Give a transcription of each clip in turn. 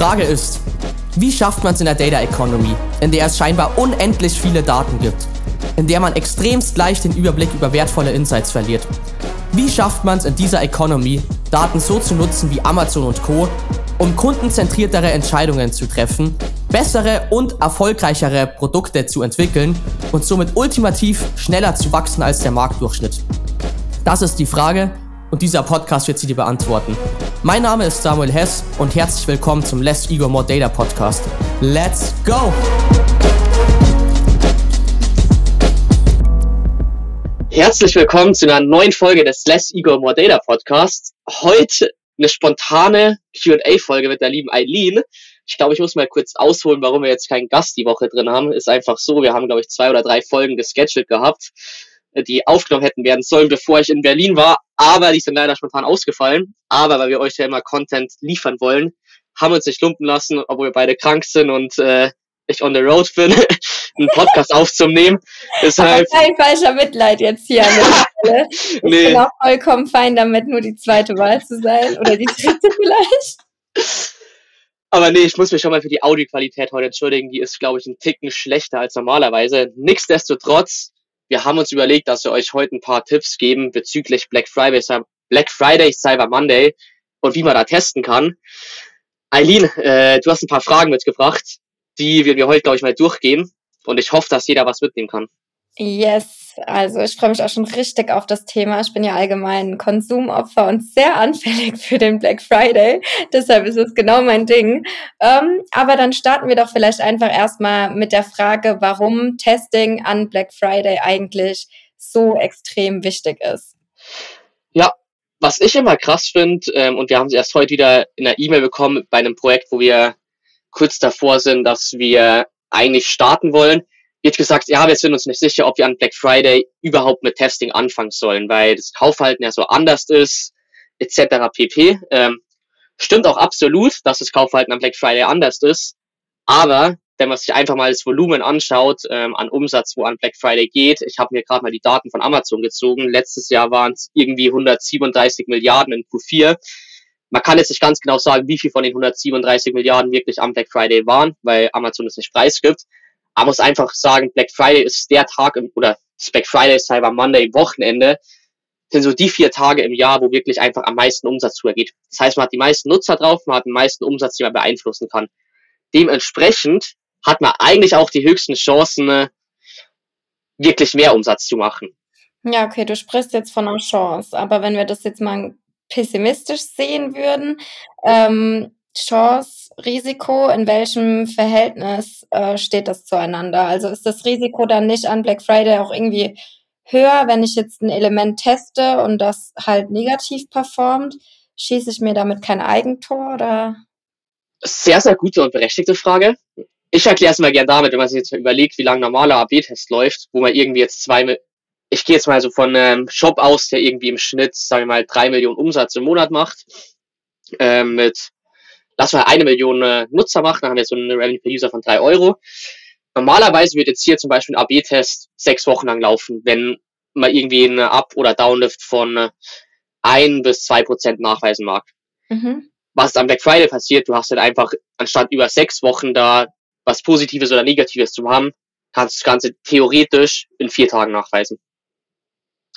Frage ist, wie schafft man es in der Data Economy, in der es scheinbar unendlich viele Daten gibt, in der man extremst leicht den Überblick über wertvolle Insights verliert? Wie schafft man es in dieser Economy, Daten so zu nutzen wie Amazon und Co., um kundenzentriertere Entscheidungen zu treffen, bessere und erfolgreichere Produkte zu entwickeln und somit ultimativ schneller zu wachsen als der Marktdurchschnitt? Das ist die Frage und dieser Podcast wird sie dir beantworten. Mein Name ist Samuel Hess und herzlich willkommen zum Less Ego More Data Podcast. Let's go! Herzlich willkommen zu einer neuen Folge des Less Ego More Data Podcasts. Heute eine spontane Q&A-Folge mit der lieben Eileen. Ich glaube, ich muss mal kurz ausholen, warum wir jetzt keinen Gast die Woche drin haben. Ist einfach so, wir haben, glaube ich, zwei oder drei Folgen gescheduled gehabt, die aufgenommen hätten werden sollen, bevor ich in Berlin war. Aber die sind leider spontan ausgefallen. Aber weil wir euch ja immer Content liefern wollen, haben wir uns nicht lumpen lassen, obwohl wir beide krank sind und äh, ich on the road bin, einen Podcast aufzunehmen. Deshalb kein falscher Mitleid jetzt hier an der Stelle. Ich nee. bin auch vollkommen fein damit, nur die zweite Wahl zu sein oder die dritte vielleicht. Aber nee, ich muss mich schon mal für die Audioqualität heute entschuldigen. Die ist, glaube ich, ein Ticken schlechter als normalerweise. Nichtsdestotrotz, wir haben uns überlegt, dass wir euch heute ein paar Tipps geben bezüglich Black Friday, Black Friday, Cyber Monday und wie man da testen kann. Eileen, äh, du hast ein paar Fragen mitgebracht. Die wir heute, glaube ich, mal durchgehen. Und ich hoffe, dass jeder was mitnehmen kann. Yes, also ich freue mich auch schon richtig auf das Thema. Ich bin ja allgemein Konsumopfer und sehr anfällig für den Black Friday. Deshalb ist es genau mein Ding. Ähm, aber dann starten wir doch vielleicht einfach erstmal mit der Frage, warum Testing an Black Friday eigentlich so extrem wichtig ist. Ja, was ich immer krass finde, ähm, und wir haben es erst heute wieder in einer E-Mail bekommen bei einem Projekt, wo wir kurz davor sind, dass wir eigentlich starten wollen, wird gesagt, ja, wir sind uns nicht sicher, ob wir an Black Friday überhaupt mit Testing anfangen sollen, weil das Kaufverhalten ja so anders ist, etc. pp. Ähm, stimmt auch absolut, dass das Kaufverhalten an Black Friday anders ist, aber wenn man sich einfach mal das Volumen anschaut ähm, an Umsatz, wo an Black Friday geht, ich habe mir gerade mal die Daten von Amazon gezogen, letztes Jahr waren es irgendwie 137 Milliarden in Q4. Man kann jetzt nicht ganz genau sagen, wie viel von den 137 Milliarden wirklich am Black Friday waren, weil Amazon es nicht preisgibt. Aber muss einfach sagen, Black Friday ist der Tag im, oder Black Friday, Cyber Monday, Wochenende, sind so die vier Tage im Jahr, wo wirklich einfach am meisten Umsatz zugeht. Das heißt, man hat die meisten Nutzer drauf, man hat den meisten Umsatz, den man beeinflussen kann. Dementsprechend hat man eigentlich auch die höchsten Chancen, äh, wirklich mehr Umsatz zu machen. Ja, okay, du sprichst jetzt von einer Chance, aber wenn wir das jetzt mal pessimistisch sehen würden, ähm, Chance, Risiko, in welchem Verhältnis äh, steht das zueinander? Also ist das Risiko dann nicht an Black Friday auch irgendwie höher, wenn ich jetzt ein Element teste und das halt negativ performt? Schieße ich mir damit kein Eigentor oder? Sehr, sehr gute und berechtigte Frage. Ich erkläre es mal gern damit, wenn man sich jetzt überlegt, wie lange normaler AB-Test läuft, wo man irgendwie jetzt zwei, ich gehe jetzt mal so von einem Shop aus, der irgendwie im Schnitt, sagen wir mal, drei Millionen Umsatz im Monat macht, äh, mit lass mal eine Million äh, Nutzer machen, dann haben wir so eine Revenue per User von drei Euro. Normalerweise wird jetzt hier zum Beispiel ein AB-Test sechs Wochen lang laufen, wenn man irgendwie einen Up- oder Downlift von äh, ein bis zwei Prozent nachweisen mag. Mhm. Was am Black Friday passiert, du hast dann einfach, anstatt über sechs Wochen da was Positives oder Negatives zu haben, kannst du das Ganze theoretisch in vier Tagen nachweisen.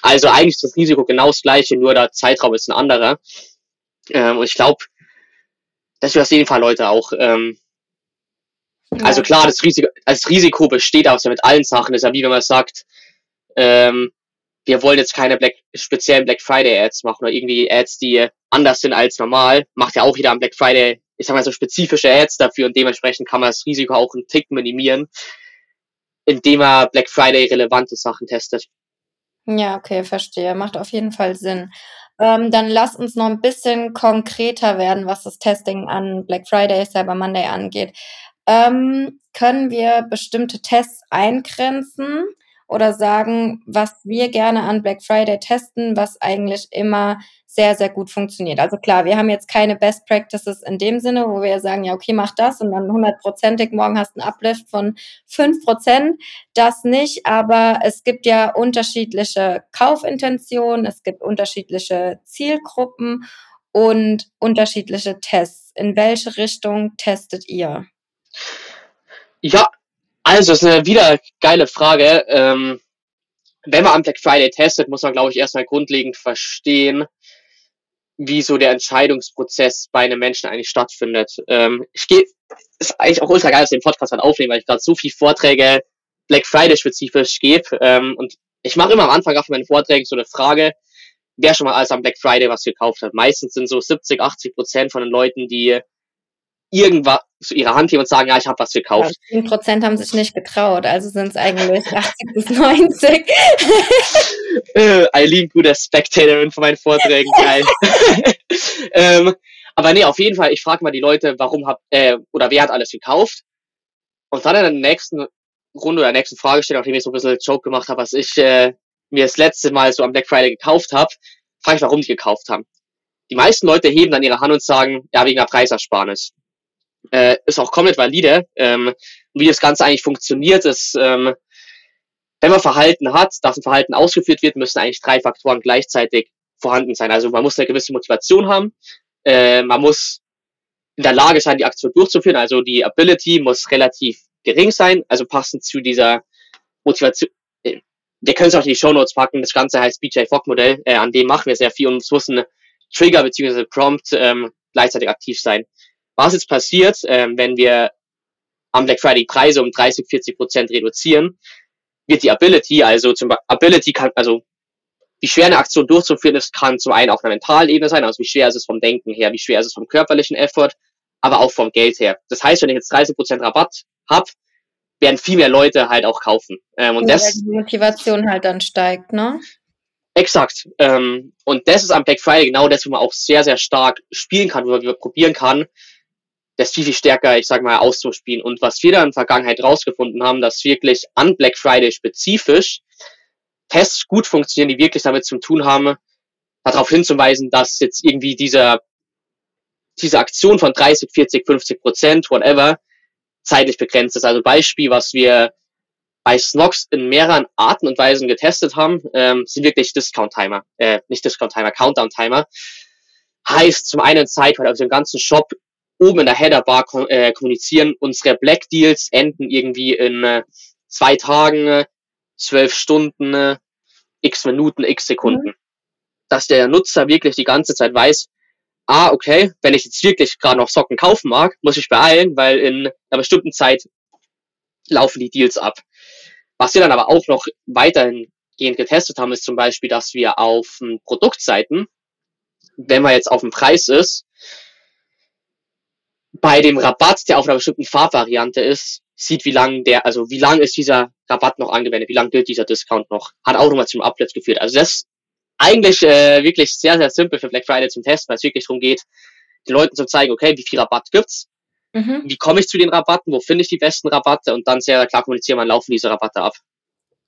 Also eigentlich ist das Risiko genau das gleiche, nur der Zeitraum ist ein anderer. Ähm, und ich glaube, dass wir auf jeden Fall Leute auch. Ähm, ja. Also klar, das Risiko, das Risiko besteht auch so mit allen Sachen. Das ist ja wie wenn man sagt, ähm, wir wollen jetzt keine Black, speziellen Black Friday Ads machen oder irgendwie Ads, die anders sind als normal. Macht ja auch jeder am Black Friday, ich sag mal so spezifische Ads dafür und dementsprechend kann man das Risiko auch einen Tick minimieren, indem er Black Friday relevante Sachen testet. Ja, okay, verstehe. Macht auf jeden Fall Sinn. Ähm, dann lass uns noch ein bisschen konkreter werden, was das Testing an Black Friday, Cyber Monday angeht. Ähm, können wir bestimmte Tests eingrenzen oder sagen, was wir gerne an Black Friday testen, was eigentlich immer sehr, sehr gut funktioniert. Also klar, wir haben jetzt keine Best Practices in dem Sinne, wo wir sagen, ja, okay, mach das und dann hundertprozentig, morgen hast du einen Uplift von fünf Prozent. Das nicht, aber es gibt ja unterschiedliche Kaufintentionen, es gibt unterschiedliche Zielgruppen und unterschiedliche Tests. In welche Richtung testet ihr? Ja, also ist eine wieder geile Frage. Ähm, wenn man am Black Friday testet, muss man, glaube ich, erstmal grundlegend verstehen, wie so der Entscheidungsprozess bei einem Menschen eigentlich stattfindet. Ähm, ich gehe, ist eigentlich auch ultra geil, dass ich den Podcast halt aufnehmen, weil ich gerade so viele Vorträge Black Friday spezifisch gebe. Ähm, und ich mache immer am Anfang auch von meinen Vorträgen so eine Frage, wer schon mal alles am Black Friday was gekauft hat. Meistens sind so 70, 80 Prozent von den Leuten, die irgendwas zu ihrer Hand heben und sagen, ja, ich habe was gekauft. Ja, 10 Prozent haben sich nicht getraut, also sind es eigentlich 80 bis 90. äh, Eileen, guter Spectatorin von meinen Vorträgen, geil. ähm, aber nee, auf jeden Fall, ich frage mal die Leute, warum habt, äh, oder wer hat alles gekauft? Und dann in der nächsten Runde oder nächsten Fragestellung, nachdem ich so ein bisschen Joke gemacht habe, was ich äh, mir das letzte Mal so am Black Friday gekauft habe, frage ich, warum die gekauft haben. Die meisten Leute heben dann ihre Hand und sagen, ja, wegen der Preisersparnis äh, ist auch komplett valide. Ähm, wie das Ganze eigentlich funktioniert, ist, ähm, wenn man Verhalten hat, dass ein Verhalten ausgeführt wird, müssen eigentlich drei Faktoren gleichzeitig vorhanden sein. Also man muss eine gewisse Motivation haben, äh, man muss in der Lage sein, die Aktion durchzuführen, also die Ability muss relativ gering sein, also passend zu dieser Motivation. Äh, wir können es auch in die Show Notes packen, das Ganze heißt BJ Fogg Modell, äh, an dem machen wir sehr viel und es muss ein Trigger bzw. Prompt ähm, gleichzeitig aktiv sein. Was jetzt passiert, ähm, wenn wir am Black Friday Preise um 30, 40 Prozent reduzieren, wird die Ability, also zum Beispiel, Ability kann, also wie schwer eine Aktion durchzuführen ist, kann zum einen auf einer mentalen Ebene sein, also wie schwer ist es vom Denken her, wie schwer ist es vom körperlichen Effort, aber auch vom Geld her. Das heißt, wenn ich jetzt 30 Prozent Rabatt habe, werden viel mehr Leute halt auch kaufen. Ähm, und ja, das, die Motivation halt dann steigt, ne? Exakt. Ähm, und das ist am Black Friday genau das, wo man auch sehr, sehr stark spielen kann, wo man probieren kann, das viel, viel stärker, ich sag mal, auszuspielen. Und was wir da in der Vergangenheit rausgefunden haben, dass wirklich an Black Friday spezifisch Tests gut funktionieren, die wirklich damit zu tun haben, darauf hinzuweisen, dass jetzt irgendwie dieser, diese Aktion von 30, 40, 50 Prozent, whatever, zeitlich begrenzt ist. Also Beispiel, was wir bei Snox in mehreren Arten und Weisen getestet haben, ähm, sind wirklich Discount-Timer, äh, nicht Discount-Timer, Countdown-Timer. Heißt zum einen Zeit, weil also im ganzen Shop oben in der Header-Bar äh, kommunizieren, unsere Black Deals enden irgendwie in äh, zwei Tagen, äh, zwölf Stunden, äh, x Minuten, x Sekunden. Mhm. Dass der Nutzer wirklich die ganze Zeit weiß, ah, okay, wenn ich jetzt wirklich gerade noch Socken kaufen mag, muss ich beeilen, weil in einer bestimmten Zeit laufen die Deals ab. Was wir dann aber auch noch weiterhin getestet haben, ist zum Beispiel, dass wir auf Produktseiten, wenn man jetzt auf dem Preis ist, bei dem Rabatt, der auf einer bestimmten Farbvariante ist, sieht, wie lang der, also wie lang ist dieser Rabatt noch angewendet, wie lang gilt dieser Discount noch, hat auch nochmal zum Uplift geführt. Also das ist eigentlich äh, wirklich sehr, sehr simpel für Black Friday zum Testen, weil es wirklich darum geht, den Leuten zu zeigen, okay, wie viel Rabatt gibt's, mhm. wie komme ich zu den Rabatten, wo finde ich die besten Rabatte und dann sehr klar kommunizieren, wann laufen diese Rabatte ab.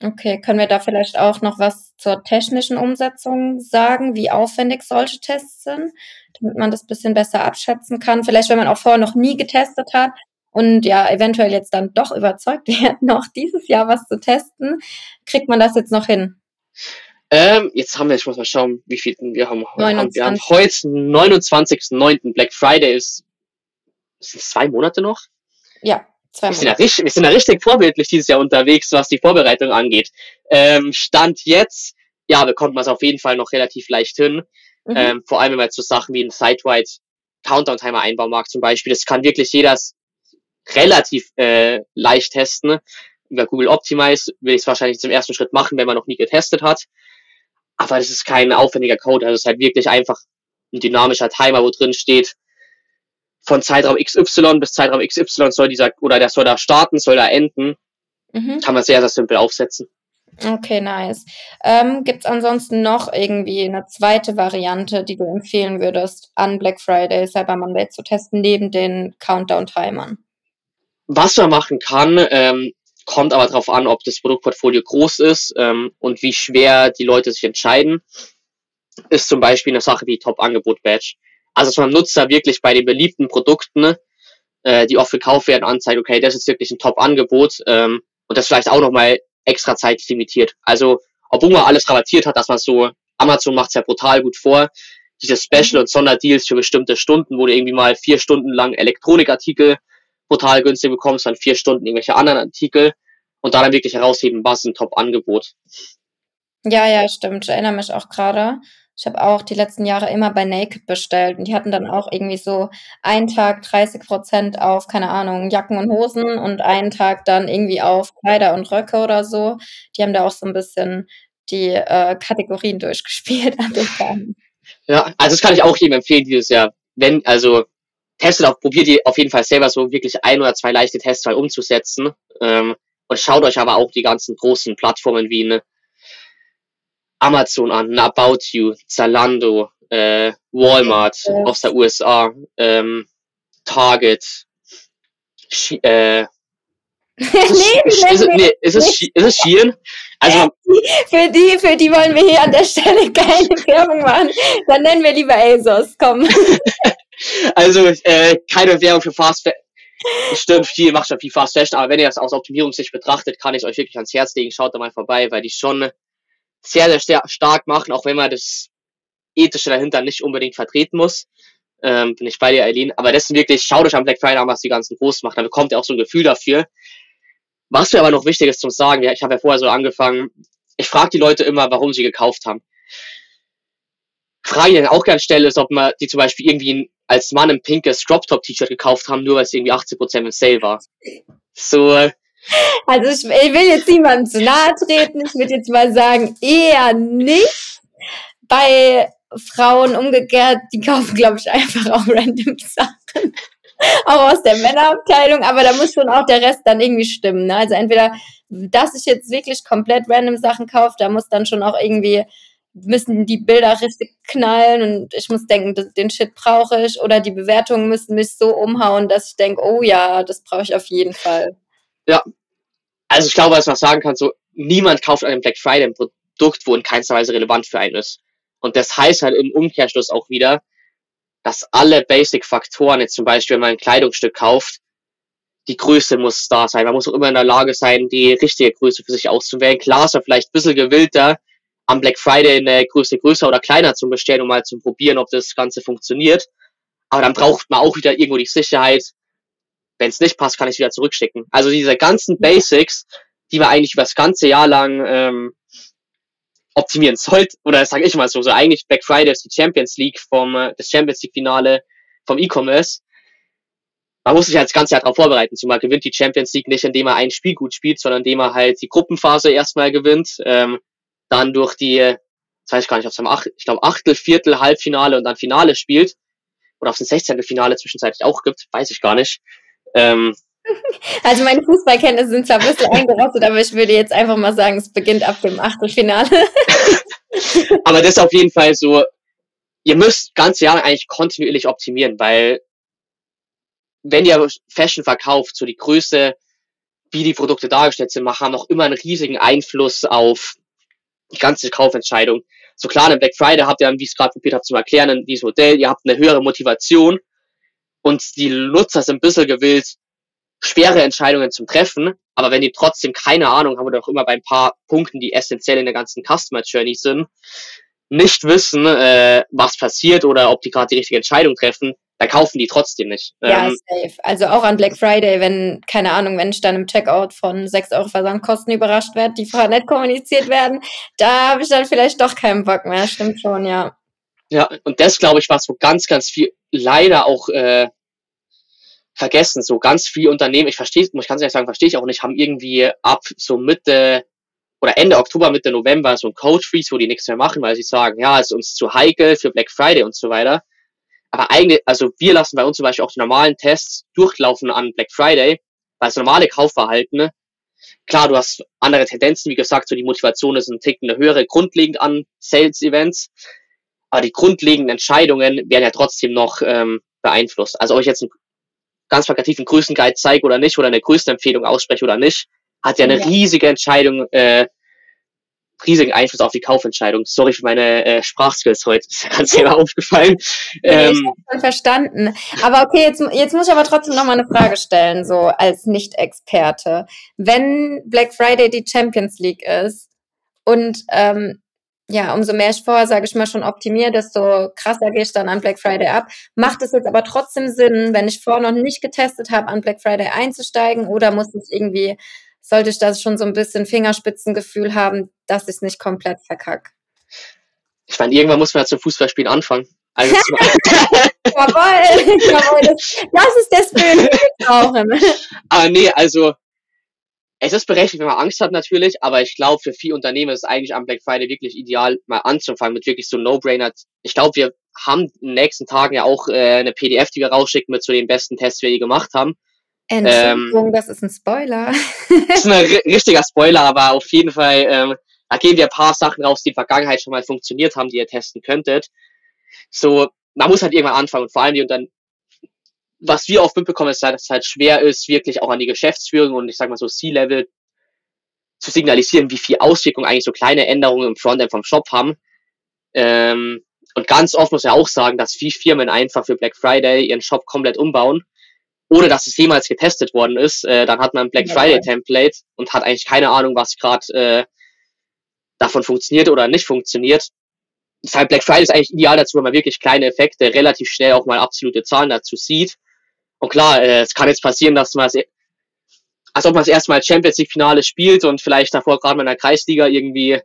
Okay, können wir da vielleicht auch noch was zur technischen Umsetzung sagen, wie aufwendig solche Tests sind, damit man das ein bisschen besser abschätzen kann? Vielleicht, wenn man auch vorher noch nie getestet hat und ja, eventuell jetzt dann doch überzeugt wird, noch dieses Jahr was zu testen, kriegt man das jetzt noch hin? Ähm, jetzt haben wir, ich muss mal schauen, wie viel wir haben. 29. Wir haben heute 29.09. Black Friday ist, sind zwei Monate noch? Ja. Zwei wir, sind ja richtig, wir sind ja richtig vorbildlich dieses Jahr unterwegs, was die Vorbereitung angeht. Ähm, Stand jetzt, ja, bekommt man es auf jeden Fall noch relativ leicht hin. Mhm. Ähm, vor allem, wenn man jetzt so Sachen wie ein Site-wide Countdown-Timer einbauen mag zum Beispiel. Das kann wirklich jeder relativ äh, leicht testen. Über Google Optimize will ich es wahrscheinlich zum ersten Schritt machen, wenn man noch nie getestet hat. Aber das ist kein aufwendiger Code. Also es ist halt wirklich einfach ein dynamischer Timer, wo drin steht, von Zeitraum XY bis Zeitraum XY soll dieser, oder der soll da starten, soll da enden. Mhm. Kann man sehr, sehr simpel aufsetzen. Okay, nice. Ähm, Gibt es ansonsten noch irgendwie eine zweite Variante, die du empfehlen würdest, an Black Friday, Cyber Monday zu testen, neben den Countdown-Timern? Was man machen kann, ähm, kommt aber darauf an, ob das Produktportfolio groß ist ähm, und wie schwer die Leute sich entscheiden. Ist zum Beispiel eine Sache wie Top-Angebot-Badge. Also dass man Nutzer wirklich bei den beliebten Produkten, äh, die oft gekauft werden, anzeigt, okay, das ist wirklich ein Top-Angebot ähm, und das vielleicht auch nochmal extra zeitlich limitiert. Also obwohl man alles rabattiert hat, dass man so, Amazon macht es ja brutal gut vor, diese Special- und Sonderdeals für bestimmte Stunden, wo du irgendwie mal vier Stunden lang Elektronikartikel total günstig bekommst, dann vier Stunden irgendwelche anderen Artikel und da dann wirklich herausheben, was ein Top-Angebot. Ja, ja, stimmt. Ich erinnere mich auch gerade. Ich habe auch die letzten Jahre immer bei Naked bestellt und die hatten dann auch irgendwie so einen Tag 30 Prozent auf, keine Ahnung, Jacken und Hosen und einen Tag dann irgendwie auf Kleider und Röcke oder so. Die haben da auch so ein bisschen die äh, Kategorien durchgespielt an den Tagen. Ja, also das kann ich auch jedem empfehlen dieses Jahr. Wenn, also testet auch, probiert ihr auf jeden Fall selber so wirklich ein oder zwei leichte Tests mal umzusetzen. Ähm, und schaut euch aber auch die ganzen großen Plattformen wie eine Amazon an, About You, Zalando, äh, Walmart ja. aus der USA, ähm, Target, äh, nee, ist, ist, nee, ist, es, ist es Shein? Also, für die, für die wollen wir hier an der Stelle keine Werbung machen. Dann nennen wir lieber ASOS, komm. also, äh, keine Werbung für Fast Fashion. Stimmt, viel macht schon viel Fast Fashion, aber wenn ihr das aus Optimierungssicht betrachtet, kann ich euch wirklich ans Herz legen. Schaut da mal vorbei, weil die schon sehr, sehr stark machen, auch wenn man das Ethische dahinter nicht unbedingt vertreten muss. Ähm, bin ich bei dir, Eileen. Aber das sind wirklich, schaut euch am Black Friday an, was die ganzen groß machen. Dann bekommt ihr auch so ein Gefühl dafür. Was mir aber noch wichtig ist zum Sagen, ja, ich habe ja vorher so angefangen, ich frage die Leute immer, warum sie gekauft haben. Frage, die ich auch gerne stelle, ist, ob man die zum Beispiel irgendwie als Mann ein pinkes Crop-Top-T-Shirt gekauft haben, nur weil es irgendwie 80% im Sale war. So, also ich, ich will jetzt niemandem zu nahe treten. Ich würde jetzt mal sagen, eher nicht. Bei Frauen umgekehrt, die kaufen, glaube ich, einfach auch random Sachen. auch aus der Männerabteilung, aber da muss schon auch der Rest dann irgendwie stimmen. Ne? Also entweder, dass ich jetzt wirklich komplett random Sachen kaufe, da muss dann schon auch irgendwie, müssen die Bilder richtig knallen und ich muss denken, den Shit brauche ich oder die Bewertungen müssen mich so umhauen, dass ich denke, oh ja, das brauche ich auf jeden Fall. Ja, also ich glaube, was man sagen kann, so niemand kauft an einem Black Friday ein Produkt, wo in keinster Weise relevant für einen ist. Und das heißt halt im Umkehrschluss auch wieder, dass alle Basic-Faktoren, jetzt zum Beispiel, wenn man ein Kleidungsstück kauft, die Größe muss da sein. Man muss auch immer in der Lage sein, die richtige Größe für sich auszuwählen. Klar ist er vielleicht ein bisschen gewillter, am Black Friday eine Größe größer oder kleiner zu bestellen, um mal zu probieren, ob das Ganze funktioniert. Aber dann braucht man auch wieder irgendwo die Sicherheit, wenn es nicht passt, kann ich wieder zurückschicken. Also diese ganzen Basics, die wir eigentlich über das ganze Jahr lang ähm, optimieren sollten, oder sage ich mal so, so eigentlich Black Friday ist die Champions League vom äh, das Champions League Finale vom E-Commerce. Man muss sich halt das ganze Jahr darauf vorbereiten. Zumal gewinnt die Champions League nicht, indem er ein Spiel gut spielt, sondern indem er halt die Gruppenphase erstmal gewinnt, ähm, dann durch die, das weiß ich gar nicht, es am Acht, ich glaube Achtel, Viertel, Halbfinale und dann Finale spielt. Oder es ein 16. Finale zwischenzeitlich auch gibt, weiß ich gar nicht. Ähm, also meine Fußballkenntnisse sind zwar ein bisschen eingerostet, aber ich würde jetzt einfach mal sagen, es beginnt ab dem Achtelfinale. aber das ist auf jeden Fall so, ihr müsst ganz Jahre eigentlich kontinuierlich optimieren, weil wenn ihr Fashion verkauft, so die Größe, wie die Produkte dargestellt sind, haben auch immer einen riesigen Einfluss auf die ganze Kaufentscheidung. So klar, im Black Friday habt ihr wie ich es gerade probiert habe zu erklären, dieses Modell, ihr habt eine höhere Motivation und die Nutzer sind ein bisschen gewillt, schwere Entscheidungen zu treffen, aber wenn die trotzdem keine Ahnung haben oder auch immer bei ein paar Punkten, die essentiell in der ganzen Customer Journey sind, nicht wissen, äh, was passiert oder ob die gerade die richtige Entscheidung treffen, dann kaufen die trotzdem nicht. Ja, ähm, safe. Also auch an Black Friday, wenn, keine Ahnung, wenn ich dann im Checkout von 6 Euro Versandkosten überrascht werde, die vorher nicht kommuniziert werden, da habe ich dann vielleicht doch keinen Bock mehr. Stimmt schon, ja. Ja, und das glaube ich, was wo ganz, ganz viel leider auch äh, vergessen. So ganz viele Unternehmen, ich verstehe, ich ganz ehrlich sagen, verstehe ich auch nicht, haben irgendwie ab so Mitte oder Ende Oktober, Mitte November so ein Code Freeze, wo die nichts mehr machen, weil sie sagen, ja, ist uns zu heikel für Black Friday und so weiter. Aber eigentlich, also wir lassen bei uns zum Beispiel auch die normalen Tests durchlaufen an Black Friday, weil das normale Kaufverhalten, klar, du hast andere Tendenzen, wie gesagt, so die Motivation ist ein Ticken eine höhere, grundlegend an Sales-Events, aber die grundlegenden Entscheidungen werden ja trotzdem noch ähm, beeinflusst. Also ob ich jetzt einen ganz plakativen Größenguide zeige oder nicht, oder eine Größenempfehlung ausspreche oder nicht, hat ja eine ja. riesige Entscheidung, äh, riesigen Einfluss auf die Kaufentscheidung. Sorry für meine äh, Sprachskills heute, ist ganz selber aufgefallen. Ähm, ich habe schon verstanden. Aber okay, jetzt, jetzt muss ich aber trotzdem noch mal eine Frage stellen, so als Nicht-Experte. Wenn Black Friday die Champions League ist und ähm, ja, umso mehr ich vorher, sage ich mal, schon optimiere, desto krasser gehe ich dann an Black Friday ab. Macht es jetzt aber trotzdem Sinn, wenn ich vorher noch nicht getestet habe, an Black Friday einzusteigen oder muss ich irgendwie, sollte ich das schon so ein bisschen Fingerspitzengefühl haben, dass ich es nicht komplett verkacke? Ich meine, irgendwann muss man ja zum Fußballspielen anfangen. Also jawohl, jawohl, das, das ist der Spirit, den wir brauchen. Aber nee, also es ist berechtigt, wenn man Angst hat natürlich, aber ich glaube, für viele Unternehmen ist es eigentlich am Black Friday wirklich ideal, mal anzufangen mit wirklich so No-Brainer. Ich glaube, wir haben in den nächsten Tagen ja auch äh, eine PDF, die wir rausschicken mit so den besten Tests, die wir je gemacht haben. Entschuldigung, ähm, das ist ein Spoiler. das ist ein richtiger Spoiler, aber auf jeden Fall, ähm, da gehen wir ein paar Sachen raus, die in der Vergangenheit schon mal funktioniert haben, die ihr testen könntet. So, man muss halt irgendwann anfangen und vor allem die Unternehmen, was wir oft mitbekommen, ist, dass es halt schwer ist, wirklich auch an die Geschäftsführung und ich sag mal so C-Level zu signalisieren, wie viel Auswirkungen eigentlich so kleine Änderungen im Frontend vom Shop haben. Ähm, und ganz oft muss ich auch sagen, dass viele Firmen einfach für Black Friday ihren Shop komplett umbauen, ohne dass es jemals getestet worden ist. Äh, dann hat man ein Black Friday Template und hat eigentlich keine Ahnung, was gerade äh, davon funktioniert oder nicht funktioniert. Deshalb Black Friday ist eigentlich ideal dazu, wenn man wirklich kleine Effekte relativ schnell auch mal absolute Zahlen dazu sieht und klar, äh, es kann jetzt passieren, dass man es, als ob man es erstmal Champions League Finale spielt und vielleicht davor gerade mal in der Kreisliga irgendwie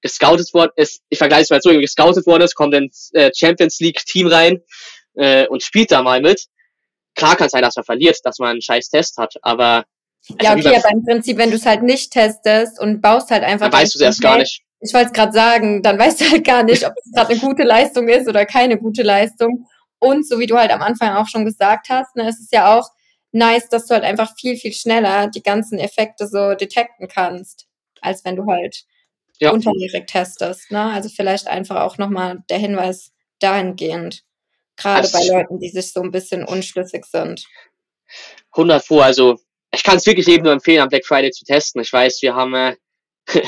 gescoutet worden ist. Ich vergleiche es mal so, irgendwie gescoutet worden ist, kommt ins äh, Champions League Team rein äh, und spielt da mal mit. Klar kann es sein, dass man verliert, dass man einen scheiß Test hat, aber ja, okay, aber im Prinzip, wenn du es halt nicht testest und baust halt einfach. Dann weißt du es erst gar nicht. Ich wollte es gerade sagen, dann weißt du halt gar nicht, ob es gerade eine gute Leistung ist oder keine gute Leistung. Und so wie du halt am Anfang auch schon gesagt hast, ne, es ist ja auch nice, dass du halt einfach viel, viel schneller die ganzen Effekte so detekten kannst, als wenn du halt ja. unterjährig testest. Ne? Also vielleicht einfach auch nochmal der Hinweis dahingehend. Gerade bei Leuten, die sich so ein bisschen unschlüssig sind. 100 Pro, also ich kann es wirklich eben nur empfehlen, am Black Friday zu testen. Ich weiß, wir haben äh,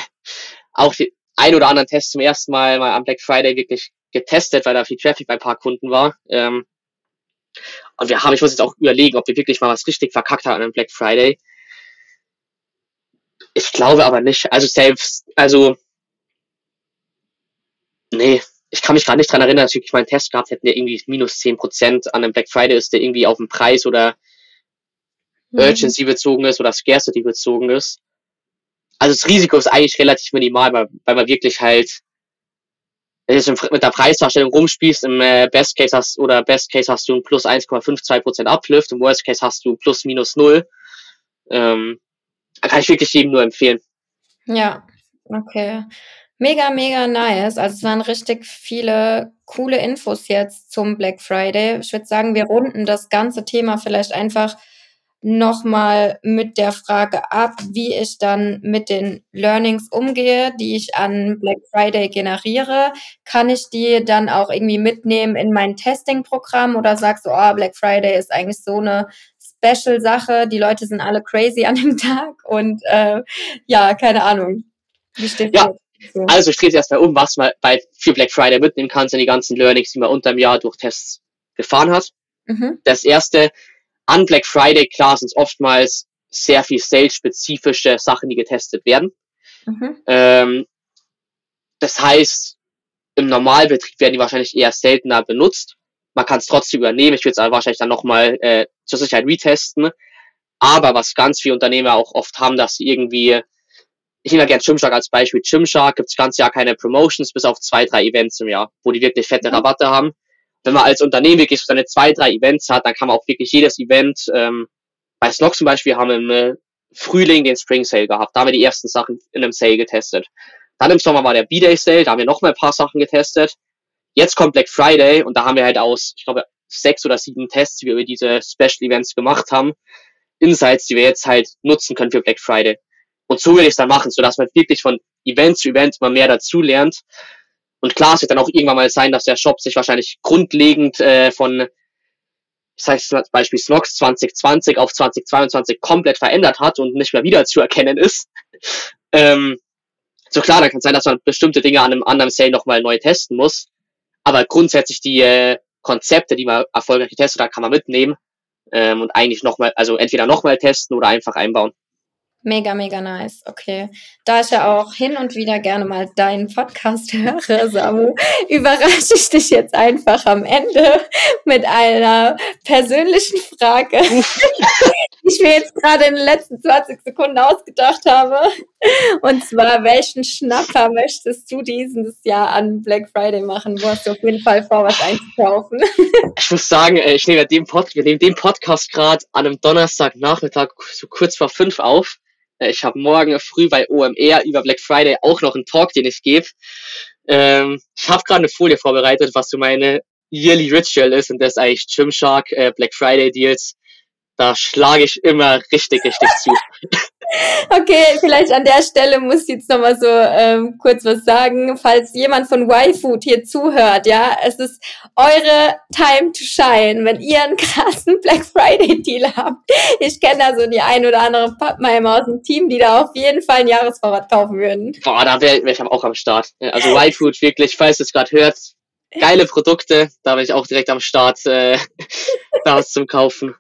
auch die ein oder anderen Test zum ersten Mal mal am Black Friday wirklich getestet, weil da viel Traffic bei ein paar Kunden war. Ähm, und wir haben, ich muss jetzt auch überlegen, ob wir wirklich mal was richtig verkackt haben an Black Friday. Ich glaube aber nicht. Also selbst, also nee, ich kann mich gerade nicht dran erinnern, dass wir wirklich mal einen Test gehabt hätten, der irgendwie minus zehn Prozent an einem Black Friday ist, der irgendwie auf den Preis oder mhm. Urgency bezogen ist oder Scarcity bezogen ist. Also das Risiko ist eigentlich relativ minimal, weil, weil man wirklich halt wenn du mit der Preisdarstellung rumspielst, im äh, Best Case hast oder Best Case hast du ein plus 1,52% Uplift, im Worst Case hast du plus minus 0. Ähm, kann ich wirklich jedem nur empfehlen. Ja, okay. Mega, mega nice. Also es waren richtig viele coole Infos jetzt zum Black Friday. Ich würde sagen, wir runden das ganze Thema vielleicht einfach nochmal mit der Frage ab, wie ich dann mit den Learnings umgehe, die ich an Black Friday generiere. Kann ich die dann auch irgendwie mitnehmen in mein Testing-Programm oder sagst du, oh, Black Friday ist eigentlich so eine Special-Sache, die Leute sind alle crazy an dem Tag und äh, ja, keine Ahnung. Wie steht ja. So. Also ich drehe erstmal um, was man bei für Black Friday mitnehmen kann, sind die ganzen Learnings, die man unter dem Jahr durch Tests gefahren hat. Mhm. Das erste, an Black Friday, klar, sind es oftmals sehr viel sales-spezifische Sachen, die getestet werden. Mhm. Ähm, das heißt, im Normalbetrieb werden die wahrscheinlich eher seltener benutzt. Man kann es trotzdem übernehmen. Ich würde es wahrscheinlich dann nochmal äh, zur Sicherheit retesten. Aber was ganz viele Unternehmer auch oft haben, dass sie irgendwie, ich nehme gerne Gymshark als Beispiel. Gymshark gibt es ganz Jahr keine Promotions, bis auf zwei, drei Events im Jahr, wo die wirklich fette mhm. Rabatte haben wenn man als Unternehmen wirklich seine zwei, drei Events hat, dann kann man auch wirklich jedes Event, ähm, bei Snog zum Beispiel haben wir im äh, Frühling den Spring Sale gehabt. Da haben wir die ersten Sachen in einem Sale getestet. Dann im Sommer war der B-Day Sale, da haben wir noch mal ein paar Sachen getestet. Jetzt kommt Black Friday und da haben wir halt aus, ich glaube, sechs oder sieben Tests, die wir diese Special Events gemacht haben, Insights, die wir jetzt halt nutzen können für Black Friday. Und so will ich es dann machen, sodass man wirklich von Event zu Event mal mehr dazu lernt und klar, es wird dann auch irgendwann mal sein, dass der Shop sich wahrscheinlich grundlegend äh, von, ich sage zum Beispiel Snox 2020 auf 2022 komplett verändert hat und nicht mehr wieder zu erkennen ist. ähm, so klar, dann kann es sein, dass man bestimmte Dinge an einem anderen Sale nochmal neu testen muss. Aber grundsätzlich die äh, Konzepte, die man erfolgreich getestet hat, kann man mitnehmen ähm, und eigentlich nochmal, also entweder nochmal testen oder einfach einbauen. Mega, mega nice. Okay. Da ich ja auch hin und wieder gerne mal deinen Podcast höre, Samu, überrasche ich dich jetzt einfach am Ende mit einer persönlichen Frage, die ich mir jetzt gerade in den letzten 20 Sekunden ausgedacht habe. Und zwar, welchen Schnapper möchtest du dieses Jahr an Black Friday machen? Wo hast du auf jeden Fall vor, was einzukaufen? Ich muss sagen, ich nehme den, Pod wir nehmen den Podcast gerade an einem Donnerstagnachmittag so kurz vor fünf auf. Äh, ich habe morgen früh bei OMR über Black Friday auch noch einen Talk, den ich gebe. Ähm, ich habe gerade eine Folie vorbereitet, was so meine Yearly Ritual ist und das ist eigentlich Gymshark, äh, Black Friday Deals. Da schlage ich immer richtig, richtig zu. Okay, vielleicht an der Stelle muss ich jetzt nochmal so ähm, kurz was sagen. Falls jemand von Y-Food hier zuhört, ja, es ist eure Time to shine, wenn ihr einen krassen Black Friday Deal habt. Ich kenne da so die ein oder andere Pappenheimer aus dem Team, die da auf jeden Fall einen Jahresvorrat kaufen würden. Boah, da wäre wär ich auch am Start. Also Y-Food wirklich, falls ihr es gerade hört, geile Produkte, da bin ich auch direkt am Start, äh, da was zum Kaufen.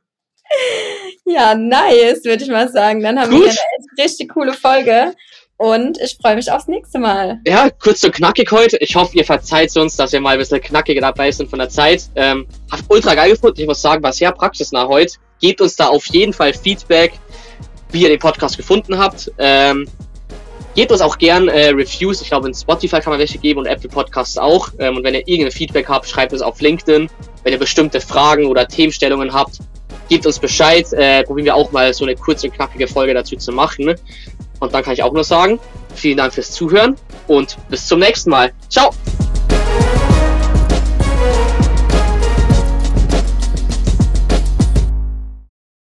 Ja, nice, würde ich mal sagen. Dann haben Gut. wir eine richtig coole Folge. Und ich freue mich aufs nächste Mal. Ja, kurz so knackig heute. Ich hoffe, ihr verzeiht uns, dass wir mal ein bisschen knackiger dabei sind von der Zeit. Ähm, hat ultra geil gefunden. Ich muss sagen, war sehr praxisnah heute. Gebt uns da auf jeden Fall Feedback, wie ihr den Podcast gefunden habt. Ähm, gebt uns auch gern äh, Reviews. Ich glaube, in Spotify kann man welche geben und Apple Podcasts auch. Ähm, und wenn ihr irgendein Feedback habt, schreibt es auf LinkedIn. Wenn ihr bestimmte Fragen oder Themenstellungen habt, gebt uns Bescheid. Äh, probieren wir auch mal so eine kurze und knackige Folge dazu zu machen. Und dann kann ich auch nur sagen, vielen Dank fürs Zuhören und bis zum nächsten Mal. Ciao!